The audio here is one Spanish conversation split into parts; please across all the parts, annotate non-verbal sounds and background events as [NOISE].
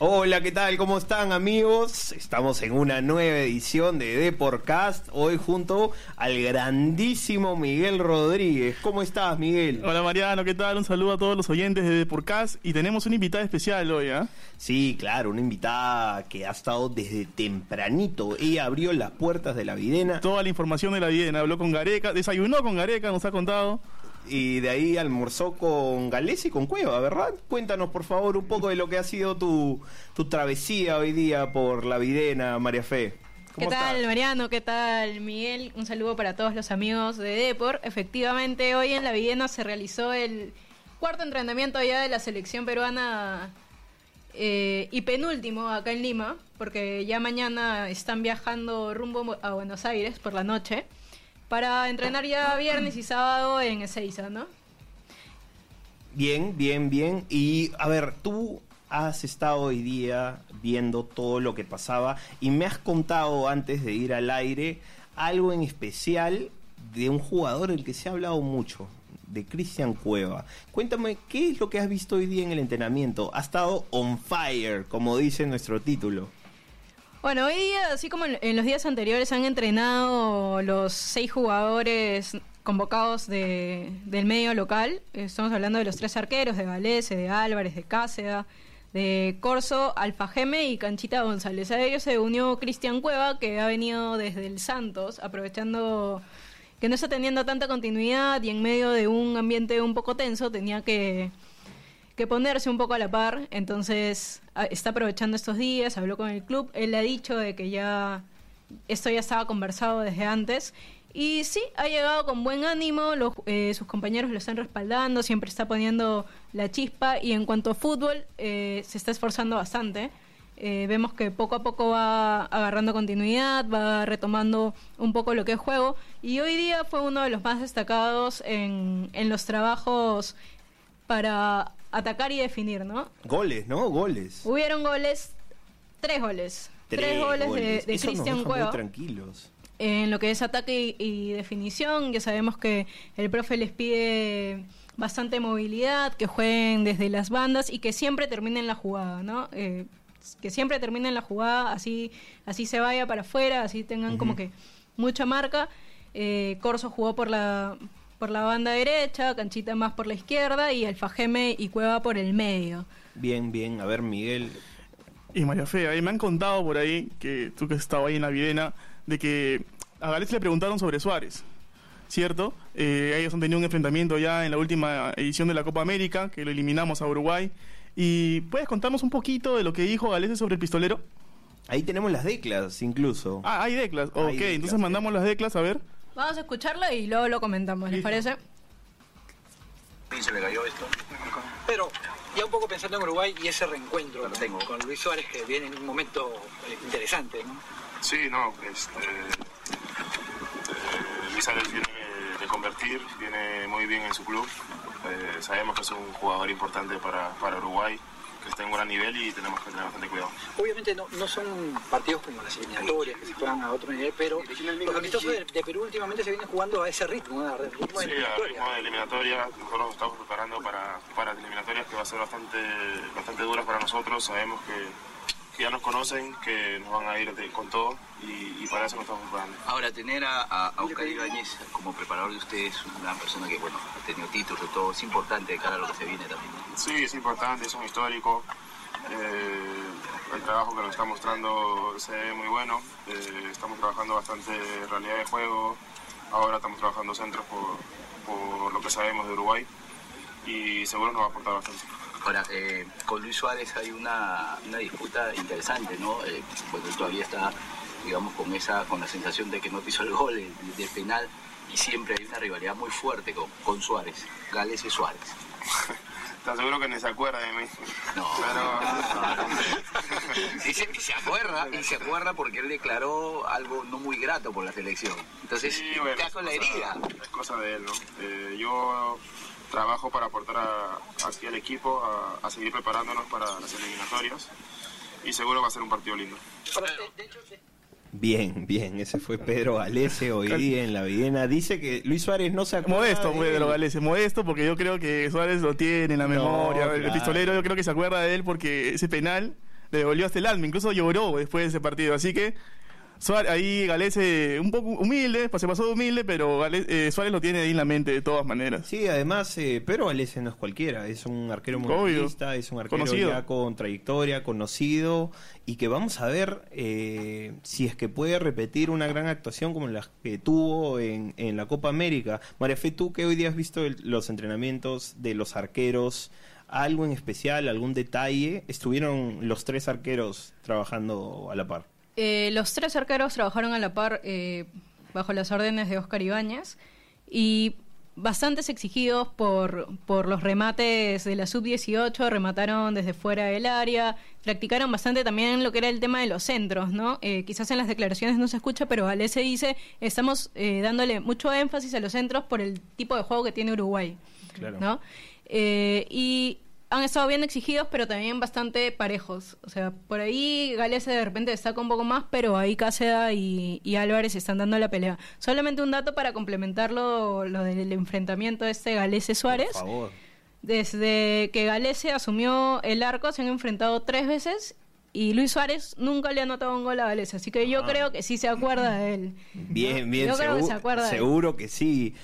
Hola, ¿qué tal? ¿Cómo están amigos? Estamos en una nueva edición de Deporcast, hoy junto al grandísimo Miguel Rodríguez. ¿Cómo estás, Miguel? Hola Mariano, ¿qué tal? Un saludo a todos los oyentes de Deporcast y tenemos una invitada especial hoy, ¿ah? Sí, claro, una invitada que ha estado desde tempranito. Ella abrió las puertas de la Videna. Toda la información de la Videna, habló con Gareca, desayunó con Gareca, nos ha contado y de ahí almorzó con Gales y con Cueva, ¿verdad? Cuéntanos por favor un poco de lo que ha sido tu, tu travesía hoy día por la Videna, María Fe. ¿Qué tal, Mariano? ¿Qué tal, Miguel? Un saludo para todos los amigos de Depor. Efectivamente, hoy en la Videna se realizó el cuarto entrenamiento ya de la selección peruana eh, y penúltimo acá en Lima, porque ya mañana están viajando rumbo a Buenos Aires por la noche para entrenar ya viernes y sábado en Ezeiza, ¿no? Bien, bien, bien. Y a ver, tú has estado hoy día viendo todo lo que pasaba y me has contado antes de ir al aire algo en especial de un jugador del que se ha hablado mucho, de Cristian Cueva. Cuéntame, ¿qué es lo que has visto hoy día en el entrenamiento? Ha estado on fire, como dice nuestro título. Bueno, hoy día, así como en los días anteriores, han entrenado los seis jugadores convocados de, del medio local. Estamos hablando de los tres arqueros, de Galese, de Álvarez, de Cáceda, de Corso, Alfajeme y Canchita González. A ellos se unió Cristian Cueva, que ha venido desde el Santos, aprovechando que no está teniendo tanta continuidad y en medio de un ambiente un poco tenso tenía que que ponerse un poco a la par, entonces está aprovechando estos días, habló con el club, él ha dicho de que ya esto ya estaba conversado desde antes. Y sí, ha llegado con buen ánimo, eh, sus compañeros lo están respaldando, siempre está poniendo la chispa. Y en cuanto a fútbol eh, se está esforzando bastante. Eh, vemos que poco a poco va agarrando continuidad, va retomando un poco lo que es juego. Y hoy día fue uno de los más destacados en, en los trabajos para atacar y definir, ¿no? Goles, ¿no? Goles. Hubieron goles, tres goles. Tres, goles, de, Cristian Cueva. Tranquilos. En lo que es ataque y, definición, ya sabemos que el profe les pide bastante movilidad, que jueguen desde las bandas y que siempre terminen la jugada, ¿no? Eh, que siempre terminen la jugada, así, así se vaya para afuera, así tengan como que mucha marca. Eh, Corso jugó por la, por la banda derecha, Canchita más por la izquierda y Alfajeme y Cueva por el medio. Bien, bien. A ver, Miguel. Y María Fe, ahí me han contado por ahí, que tú que has estado ahí en la Videna, de que a Gales le preguntaron sobre Suárez. ¿Cierto? Eh, ellos han tenido un enfrentamiento ya en la última edición de la Copa América, que lo eliminamos a Uruguay. ¿Y puedes contarnos un poquito de lo que dijo Galese sobre el pistolero? Ahí tenemos las declas, incluso. Ah, hay declas. ok, entonces mandamos las declas a ver. Vamos a escucharla y luego lo comentamos, ¿les parece? se me cayó esto. Pero ya un poco pensando en Uruguay y ese reencuentro con, con Luis Suárez que viene en un momento eh, interesante, ¿no? Sí, no, este, eh, Luis Suárez viene de convertir, viene muy bien en su club. Eh, sabemos que es un jugador importante para, para Uruguay está en un gran nivel y tenemos que tener bastante cuidado. Obviamente no, no son partidos como las eliminatorias que se juegan a otro nivel, pero los amistosos de, Perú últimamente se vienen jugando a ese ritmo, ¿no? ritmo sí, de ritmo de eliminatoria. Nosotros nos estamos preparando para, para eliminatorias que va a ser bastante, bastante duras para nosotros. Sabemos que que ya nos conocen, que nos van a ir con todo y, para eso nos estamos preparando. Ahora, tener a, a, Oscar Ibáñez como preparador de ustedes, una persona que bueno, ha tenido títulos y todo, es importante de cara a lo que se viene también. Sí, es importante, es un histórico. Eh, el trabajo que nos está mostrando se ve muy bueno. Eh, estamos trabajando bastante realidad de juego. Ahora estamos trabajando centros por, por lo que sabemos de Uruguay y seguro nos va a aportar bastante. Ahora, eh, con Luis Suárez hay una, disputa interesante, ¿no? Eh, porque él todavía está, digamos, con esa, con la sensación de que no pisó el gol del penal y siempre hay una rivalidad muy fuerte con, con Suárez, Gales y Suárez. [LAUGHS] ¿Estás seguro que ni se acuerda de mí? No. Pero... [LAUGHS] [LAUGHS] Dice que se acuerda, y se acuerda porque él declaró algo no muy grato por la selección. Entonces, sí, bueno, la herida. Es cosa de él, ¿no? Eh, yo trabajo para aportar aquí al equipo a, seguir preparándonos para las eliminatorias y seguro va a ser un partido lindo. Bien, bien, ese fue Pedro Galese hoy día en la Videna. Dice que Luis Suárez no se acuerda. Modesto, Pedro Galese, modesto, porque yo creo que Suárez lo tiene en la memoria. el pistolero, yo creo que se acuerda de él porque ese penal le devolvió hasta el alma, incluso lloró después de ese partido. Así que Suárez, ahí Galese un poco humilde, se pasó de humilde, pero eh, Suárez lo tiene ahí en la mente de todas maneras. Sí, además, eh, pero Galese no es cualquiera, es un arquero mundialista, es un arquero ya con trayectoria, conocido, y que vamos a ver eh, si es que puede repetir una gran actuación como la que tuvo en, en la Copa América. María Fe, tú que hoy día has visto los entrenamientos de los arqueros, algo en especial, algún detalle, estuvieron los tres arqueros trabajando a la par. Eh, los tres arqueros trabajaron a la par eh, bajo las órdenes de Oscar Ibáñez y bastantes exigidos por, por los remates de la sub-18, remataron desde fuera del área, practicaron bastante también lo que era el tema de los centros, ¿no? Eh, quizás en las declaraciones no se escucha, pero Ale se dice, estamos dándole mucho énfasis a los centros por el tipo de juego que tiene Uruguay, claro. ¿no? y han estado bien exigidos, pero también bastante parejos. O sea, por ahí Galese de repente destaca un poco más, pero ahí Cáceda y, Álvarez están dando la pelea. Solamente un dato para complementarlo, lo del enfrentamiento de este Galese-Suárez. Por favor. Desde que Galese asumió el arco, se han enfrentado tres veces y Luis Suárez nunca le ha anotado un gol a Galese. Así que yo ah. creo que sí se acuerda de él. Bien, bien, seguro que sí.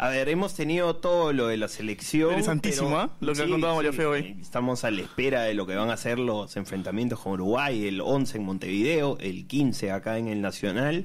A ver, hemos tenido todo lo de la selección. Interesantísimo, ¿eh? Lo que ha contado María Feo hoy. Estamos a la espera de lo que van a ser los enfrentamientos con Uruguay, el 11 en Montevideo, el 15 acá en el Nacional.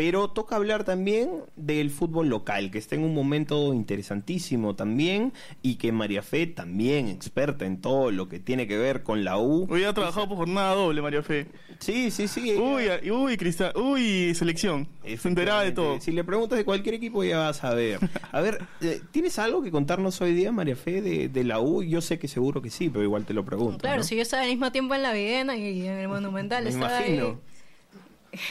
Pero toca hablar también del fútbol local, que está en un momento interesantísimo también y que María Fe también experta en todo lo que tiene que ver con la U. Hoy ha trabajado por jornada doble, María Fe. Sí, sí, sí. Uy, uy, Cristal, uy, selección. Se enteraba de todo. Si le preguntas de cualquier equipo ya vas a ver. A ver, eh, ¿tienes algo que contarnos hoy día, María Fe, de, la U? Yo sé que seguro que sí, pero igual te lo pregunto. Claro, si yo estaba al mismo tiempo en la Viena y en el Monumental. Me imagino.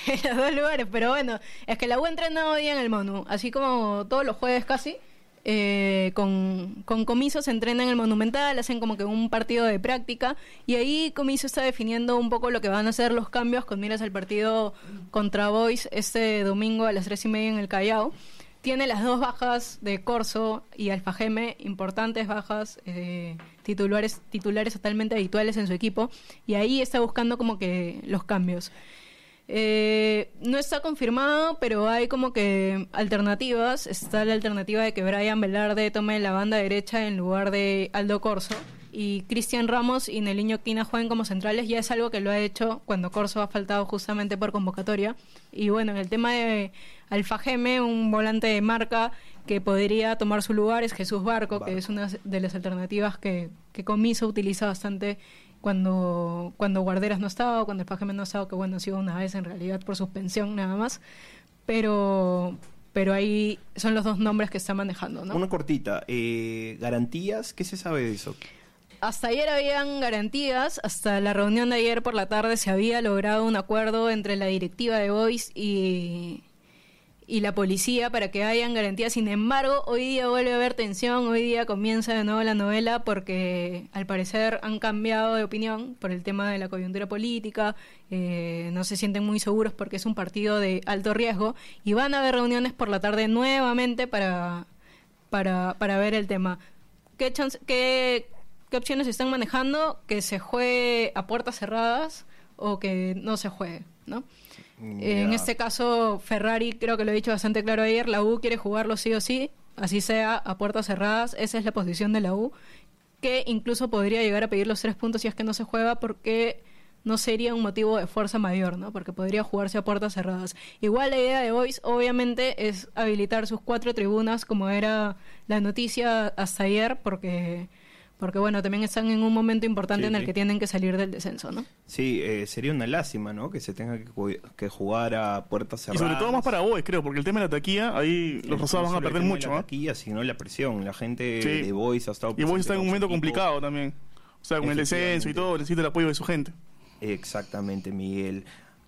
En [LAUGHS] los dos lugares, pero bueno, es que la U entrenado hoy en el Monu, así como todos los jueves casi, eh, con, con Comiso se entrena en el Monumental, hacen como que un partido de práctica y ahí Comiso está definiendo un poco lo que van a ser los cambios con miras al partido contra Boys este domingo a las tres y media en el Callao. Tiene las dos bajas de Corso y Alfajeme, importantes bajas, eh, titulares, titulares totalmente habituales en su equipo, y ahí está buscando como que los cambios. Eh, no está confirmado, pero hay como que alternativas. Está la alternativa de que Brian Velarde tome la banda derecha en lugar de Aldo Corso. Y Cristian Ramos y Neliño Quina jueguen como centrales. Ya es algo que lo ha hecho cuando Corso ha faltado justamente por convocatoria. Y bueno, en el tema de Alfa Geme, un volante de marca que podría tomar su lugar es Jesús Barco, que es una de las alternativas que, que Comiso utiliza bastante cuando, cuando Guarderas no estaba, cuando el Pajeme no estaba, que bueno, ha sido una vez en realidad por suspensión nada más, pero pero ahí son los dos nombres que está manejando, ¿no? Una cortita, eh, ¿garantías? ¿Qué se sabe de eso? Hasta ayer habían garantías, hasta la reunión de ayer por la tarde se había logrado un acuerdo entre la directiva de Voice y, y la policía para que hayan garantías. Sin embargo, hoy día vuelve a haber tensión, hoy día comienza de nuevo la novela porque al parecer han cambiado de opinión por el tema de la coyuntura política, eh, no se sienten muy seguros porque es un partido de alto riesgo y van a haber reuniones por la tarde nuevamente para, para, para ver el tema. ¿Qué, qué, ¿Qué opciones están manejando? Que se juegue a puertas cerradas o que no se juegue, ¿no? En este caso, Ferrari, creo que lo he dicho bastante claro ayer, la U quiere jugarlo sí o sí, así sea a puertas cerradas, esa es la posición de la U, que incluso podría llegar a pedir los tres puntos si es que no se juega porque no sería un motivo de fuerza mayor, ¿no? Porque podría jugarse a puertas cerradas. Igual la idea de Boys, obviamente, es habilitar sus cuatro tribunas, como era la noticia hasta ayer, porque porque bueno, también están en un momento importante en el que tienen que salir del descenso, ¿no? Sí, eh, sería una lástima, ¿no? Que se tenga que, jugar a puertas cerradas. Y sobre todo más para Boys, creo, porque el tema de la taquilla, ahí los rosados van a perder mucho, ¿no? La taquilla, sino la presión. La gente de Boys ha estado... Y Boys está en un momento complicado también. O sea, con el descenso y todo, necesita el apoyo de su gente. Exactamente, Miguel.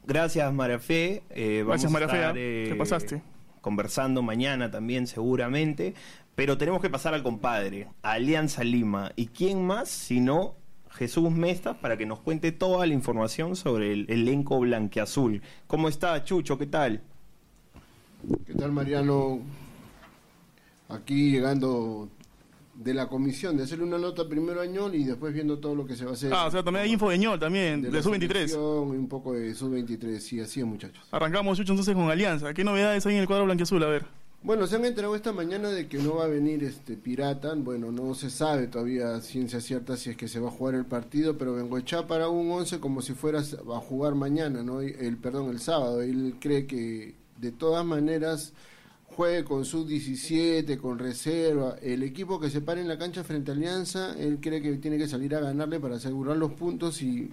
Gracias, María Fe. Eh, Gracias, Fe. ¿ah? ¿Qué pasaste? Conversando mañana también, seguramente. Pero tenemos que pasar al compadre, a Alianza Lima. ¿Y quién más sino Jesús Mesta para que nos cuente toda la información sobre el elenco blanqueazul? ¿Cómo está, Chucho? ¿Qué tal? ¿Qué tal, Mariano? Aquí llegando de la comisión, de hacerle una nota primero a Ñol y después viendo todo lo que se va a hacer. Ah, o sea, también hay info de ñol también, de, la sub-23. selección y un poco de sub-23, sí, así es, muchachos. Arrancamos, Chucho, entonces con Alianza. ¿Qué novedades hay en el cuadro blanquiazul? A ver. Bueno, se han enterado esta mañana de que no va a venir este Pirata. Bueno, no se sabe todavía ciencia cierta si es que se va a jugar el partido, pero Bengoechá para un 11 como si fuera a jugar mañana, ¿no? El perdón, el sábado. Él cree que de todas maneras juegue con sub 17, con reserva, el equipo que se pare en la cancha frente a Alianza, él cree que tiene que salir a ganarle para asegurar los puntos y,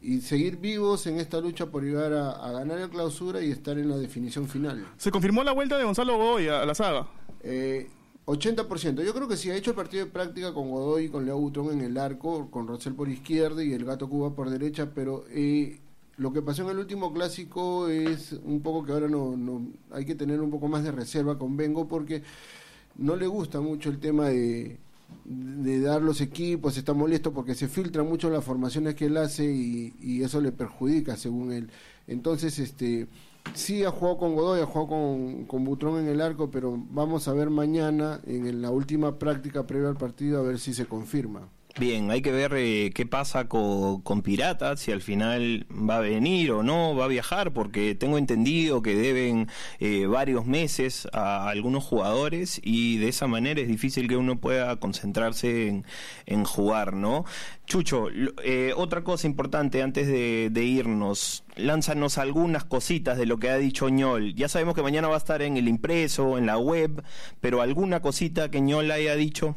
y seguir vivos en esta lucha por llegar a, a ganar la clausura y estar en la definición final. Se confirmó la vuelta de Gonzalo Godoy a, a la saga. Eh, 80%. Yo creo que sí ha hecho el partido de práctica con Godoy y con Leo Butrón en el arco, con Rosel por izquierda y el Gato Cuba por derecha, pero eh, lo que pasó en el último clásico es un poco que ahora no, no hay que tener un poco más de reserva con Bengo porque no le gusta mucho el tema de, de dar los equipos, está molesto porque se filtran mucho las formaciones que él hace y, y eso le perjudica según él. Entonces, este sí ha jugado con Godoy, ha jugado con, con Butrón en el arco, pero vamos a ver mañana en la última práctica previa al partido a ver si se confirma. Bien, hay que ver eh, qué pasa con, con Pirata, si al final va a venir o no, va a viajar, porque tengo entendido que deben eh, varios meses a algunos jugadores y de esa manera es difícil que uno pueda concentrarse en, en jugar, ¿no? Chucho, eh, otra cosa importante antes de, de irnos, lánzanos algunas cositas de lo que ha dicho Ñol. Ya sabemos que mañana va a estar en el impreso, en la web, pero alguna cosita que Ñol haya dicho.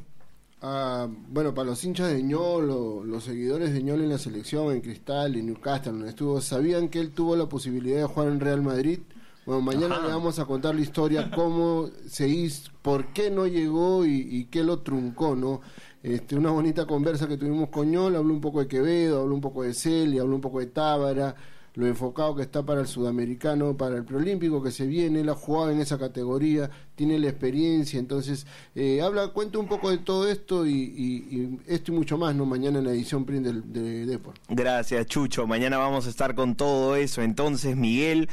Ah, bueno, para los hinchas de Ñol, o los seguidores de Ñol en la selección, en Cristal, en Newcastle, donde estuvo, ¿sabían que él tuvo la posibilidad de jugar en Real Madrid? Bueno, mañana Ajá. le vamos a contar la historia, [LAUGHS] cómo se hizo, por qué no llegó y, y qué lo truncó, ¿no? Este, una bonita conversa que tuvimos con Ñol, habló un poco de Quevedo, habló un poco de Celia, habló un poco de Tábara, lo enfocado que está para el sudamericano, para el preolímpico que se viene, él ha jugado en esa categoría, tiene la experiencia, entonces eh, habla, cuenta un poco de todo esto y, y- y esto y mucho más, ¿no? Mañana en la edición print del, de Deport. Gracias, Chucho. Mañana vamos a estar con todo eso. Entonces, Miguel,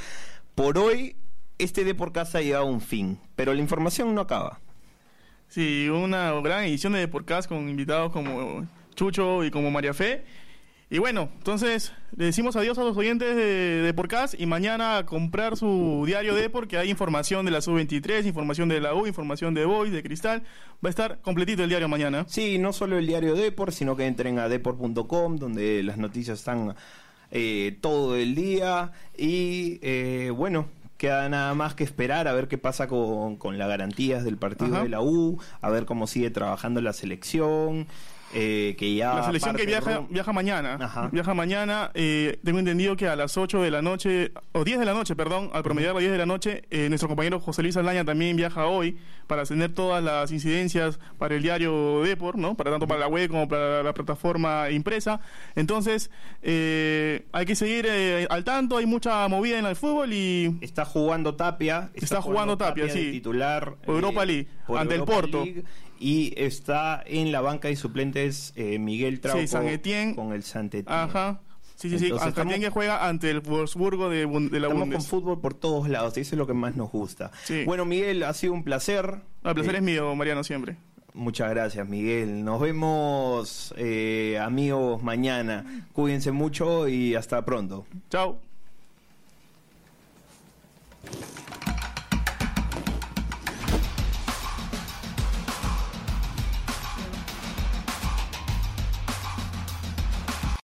por hoy, este de por casa ha llegado a un fin, pero la información no acaba. Sí, una gran edición de Podcast con invitados como Chucho y como María Fe. Y bueno, entonces le decimos adiós a los oyentes de, de Podcast y mañana a comprar su diario de porque hay información de la Sub-23, información de la U, información de Boy, de Cristal. Va a estar completito el diario mañana. Sí, no solo el diario Deport, sino que entren a deport.com, donde las noticias están eh, todo el día. Y eh, bueno, queda nada más que esperar a ver qué pasa con, con las garantías del partido Ajá. de la U, a ver cómo sigue trabajando la selección. Eh, que ya La selección que viaja, viaja mañana. Ajá. Viaja mañana. eh, tengo entendido que a las 8 de la noche, o 10 de la noche, perdón, al promediar las 10 de la noche, eh, nuestro compañero José Luis Alaña también viaja hoy para tener todas las incidencias para el diario Deport, ¿no? Para tanto para la web como para la plataforma impresa. Entonces, eh, hay que seguir al tanto, hay mucha movida en el fútbol y Está jugando Tapia. Está jugando Tapia, de sí. titular. Europa League, ante el Porto. League, y está en la banca de suplentes eh, Miguel Trauco Sí, San Etienne. con el Sant Etienne. Ajá. Sí, sí, sí. Entonces, estamos- que juega ante el Wolfsburgo de, de la Estamos con fútbol por todos lados, eso es lo que más nos gusta. Sí. Bueno, Miguel, ha sido un placer. El placer Eh, es mío, Mariano, siempre. Muchas gracias, Miguel. Nos vemos, eh, amigos, mañana. Cuídense mucho y hasta pronto. Chao.